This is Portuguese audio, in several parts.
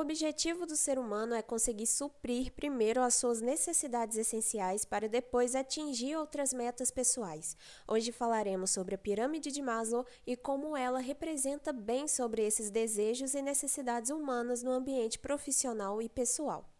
objetivo do ser humano é conseguir suprir primeiro as suas necessidades essenciais para depois atingir outras metas pessoais. Hoje falaremos sobre a pirâmide de Maslow e como ela representa bem sobre esses desejos e necessidades humanas no ambiente profissional e pessoal.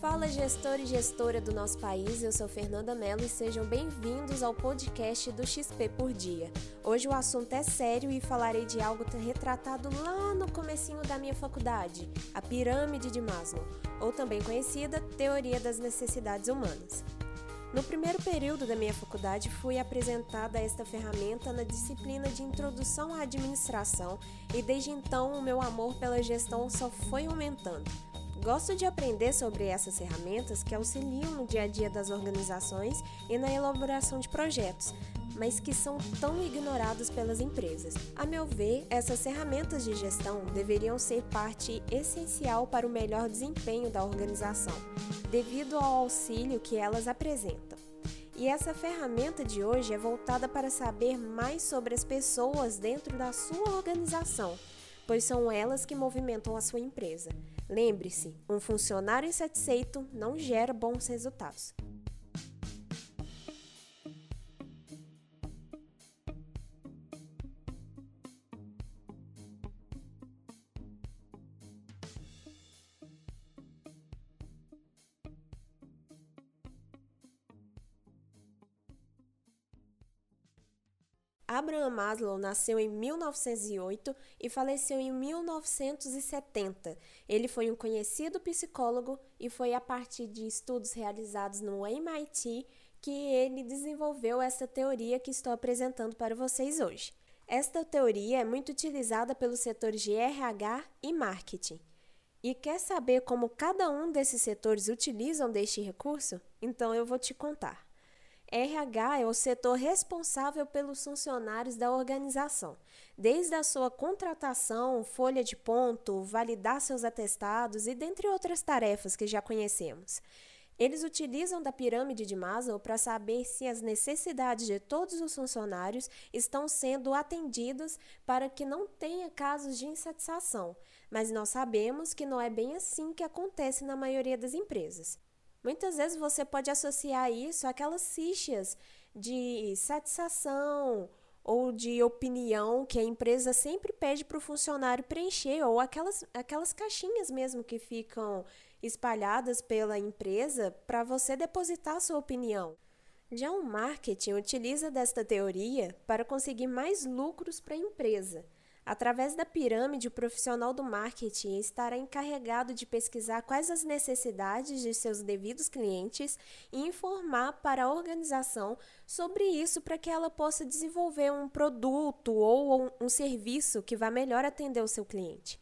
Fala gestor e gestora do nosso país, eu sou Fernanda Mello e sejam bem-vindos ao podcast do XP por Dia. Hoje o assunto é sério e falarei de algo retratado lá no comecinho da minha faculdade, a pirâmide de Maslow, ou também conhecida Teoria das Necessidades Humanas. No primeiro período da minha faculdade, fui apresentada esta ferramenta na disciplina de Introdução à Administração e desde então o meu amor pela gestão só foi aumentando. Gosto de aprender sobre essas ferramentas que auxiliam no dia a dia das organizações e na elaboração de projetos, mas que são tão ignorados pelas empresas. A meu ver, essas ferramentas de gestão deveriam ser parte essencial para o melhor desempenho da organização, devido ao auxílio que elas apresentam. E essa ferramenta de hoje é voltada para saber mais sobre as pessoas dentro da sua organização, pois são elas que movimentam a sua empresa. Lembre-se, um funcionário insatisfeito não gera bons resultados. Abraham Maslow nasceu em 1908 e faleceu em 1970. Ele foi um conhecido psicólogo e foi a partir de estudos realizados no MIT que ele desenvolveu essa teoria que estou apresentando para vocês hoje. Esta teoria é muito utilizada pelos setores de RH e marketing. E quer saber como cada um desses setores utilizam deste recurso? Então eu vou te contar. RH é o setor responsável pelos funcionários da organização, desde a sua contratação, folha de ponto, validar seus atestados e dentre outras tarefas que já conhecemos. Eles utilizam da pirâmide de Maslow para saber se as necessidades de todos os funcionários estão sendo atendidas para que não tenha casos de insatisfação, mas nós sabemos que não é bem assim que acontece na maioria das empresas. Muitas vezes você pode associar isso àquelas fichas de satisfação ou de opinião que a empresa sempre pede para o funcionário preencher, ou aquelas, aquelas caixinhas mesmo que ficam espalhadas pela empresa para você depositar sua opinião. Já o marketing utiliza desta teoria para conseguir mais lucros para a empresa. Através da pirâmide, o profissional do marketing estará encarregado de pesquisar quais as necessidades de seus devidos clientes e informar para a organização sobre isso para que ela possa desenvolver um produto ou um serviço que vá melhor atender o seu cliente.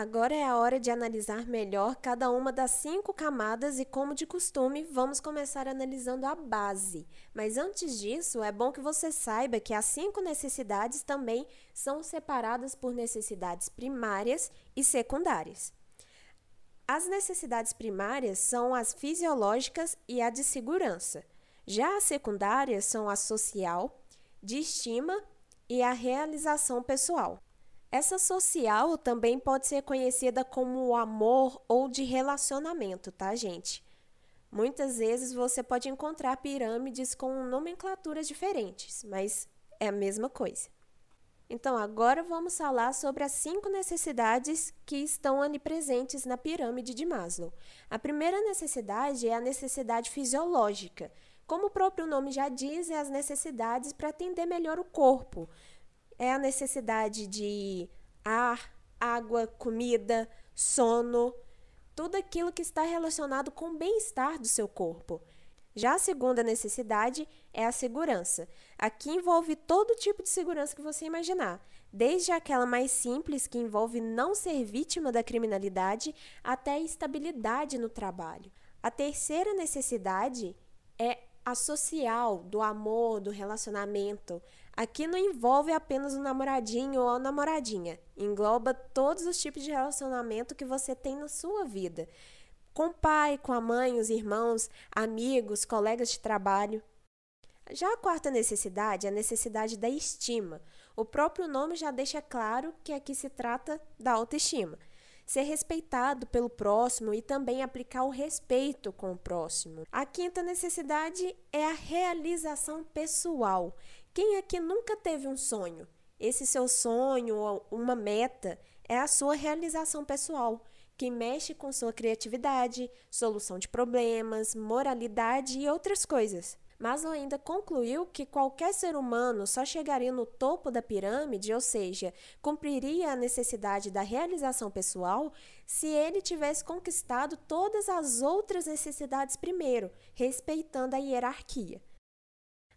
Agora é a hora de analisar melhor cada uma das cinco camadas e, como de costume, vamos começar analisando a base. Mas antes disso, é bom que você saiba que as cinco necessidades também são separadas por necessidades primárias e secundárias. As necessidades primárias são as fisiológicas e a de segurança. Já as secundárias são a social, de estima e a realização pessoal. Essa social também pode ser conhecida como amor ou de relacionamento, tá, gente? Muitas vezes você pode encontrar pirâmides com nomenclaturas diferentes, mas é a mesma coisa. Então, agora vamos falar sobre as cinco necessidades que estão ali presentes na pirâmide de Maslow. A primeira necessidade é a necessidade fisiológica. Como o próprio nome já diz, é as necessidades para atender melhor o corpo, é a necessidade de ar, água, comida, sono, tudo aquilo que está relacionado com o bem-estar do seu corpo. Já a segunda necessidade é a segurança. Aqui envolve todo tipo de segurança que você imaginar, desde aquela mais simples, que envolve não ser vítima da criminalidade, até a estabilidade no trabalho. A terceira necessidade é a social, do amor, do relacionamento. Aqui não envolve apenas o namoradinho ou a namoradinha, engloba todos os tipos de relacionamento que você tem na sua vida com o pai, com a mãe, os irmãos, amigos, colegas de trabalho. Já a quarta necessidade é a necessidade da estima. O próprio nome já deixa claro que aqui se trata da autoestima. Ser respeitado pelo próximo e também aplicar o respeito com o próximo. A quinta necessidade é a realização pessoal. Quem aqui nunca teve um sonho? Esse seu sonho ou uma meta é a sua realização pessoal que mexe com sua criatividade, solução de problemas, moralidade e outras coisas. Maslow ainda concluiu que qualquer ser humano só chegaria no topo da pirâmide, ou seja, cumpriria a necessidade da realização pessoal, se ele tivesse conquistado todas as outras necessidades primeiro, respeitando a hierarquia.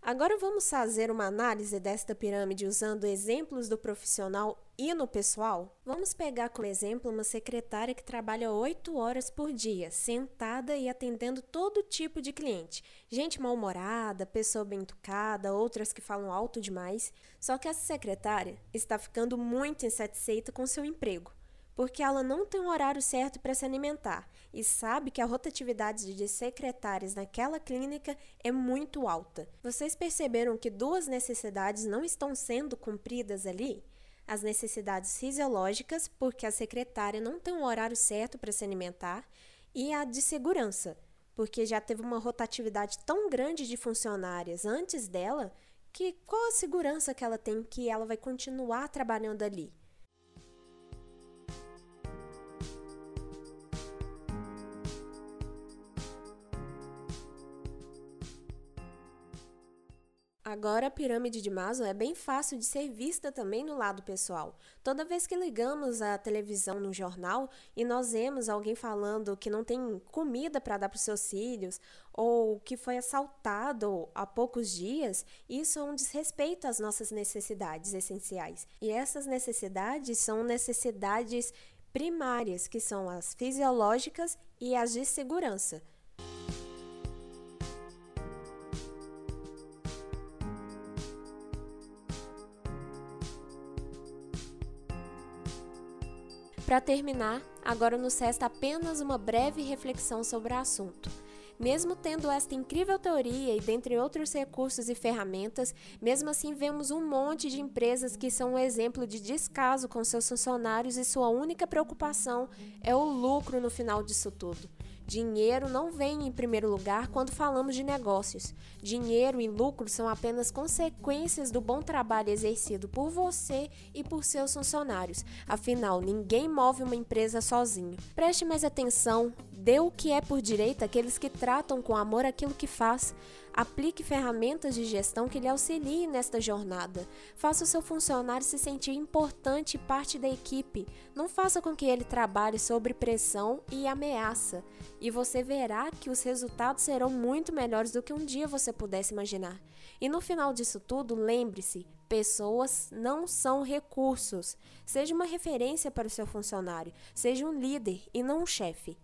Agora vamos fazer uma análise desta pirâmide usando exemplos do profissional e no pessoal? Vamos pegar como exemplo uma secretária que trabalha 8 horas por dia, sentada e atendendo todo tipo de cliente. Gente mal-humorada, pessoa bem educada, outras que falam alto demais. Só que essa secretária está ficando muito insatisfeita com seu emprego porque ela não tem um horário certo para se alimentar e sabe que a rotatividade de secretárias naquela clínica é muito alta. Vocês perceberam que duas necessidades não estão sendo cumpridas ali? As necessidades fisiológicas, porque a secretária não tem um horário certo para se alimentar, e a de segurança, porque já teve uma rotatividade tão grande de funcionárias antes dela que qual a segurança que ela tem que ela vai continuar trabalhando ali? Agora, a pirâmide de Maslow é bem fácil de ser vista também no lado pessoal. Toda vez que ligamos a televisão no jornal e nós vemos alguém falando que não tem comida para dar para os seus filhos ou que foi assaltado há poucos dias, isso é um desrespeito às nossas necessidades essenciais. E essas necessidades são necessidades primárias, que são as fisiológicas e as de segurança. Para terminar, agora nos resta apenas uma breve reflexão sobre o assunto. Mesmo tendo esta incrível teoria e dentre outros recursos e ferramentas, mesmo assim vemos um monte de empresas que são um exemplo de descaso com seus funcionários e sua única preocupação é o lucro no final disso tudo. Dinheiro não vem em primeiro lugar quando falamos de negócios. Dinheiro e lucro são apenas consequências do bom trabalho exercido por você e por seus funcionários. Afinal, ninguém move uma empresa sozinho. Preste mais atenção, dê o que é por direito àqueles que tratam com amor aquilo que faz. Aplique ferramentas de gestão que lhe auxiliem nesta jornada. Faça o seu funcionário se sentir importante e parte da equipe. Não faça com que ele trabalhe sob pressão e ameaça. E você verá que os resultados serão muito melhores do que um dia você pudesse imaginar. E no final disso tudo, lembre-se: pessoas não são recursos. Seja uma referência para o seu funcionário, seja um líder e não um chefe.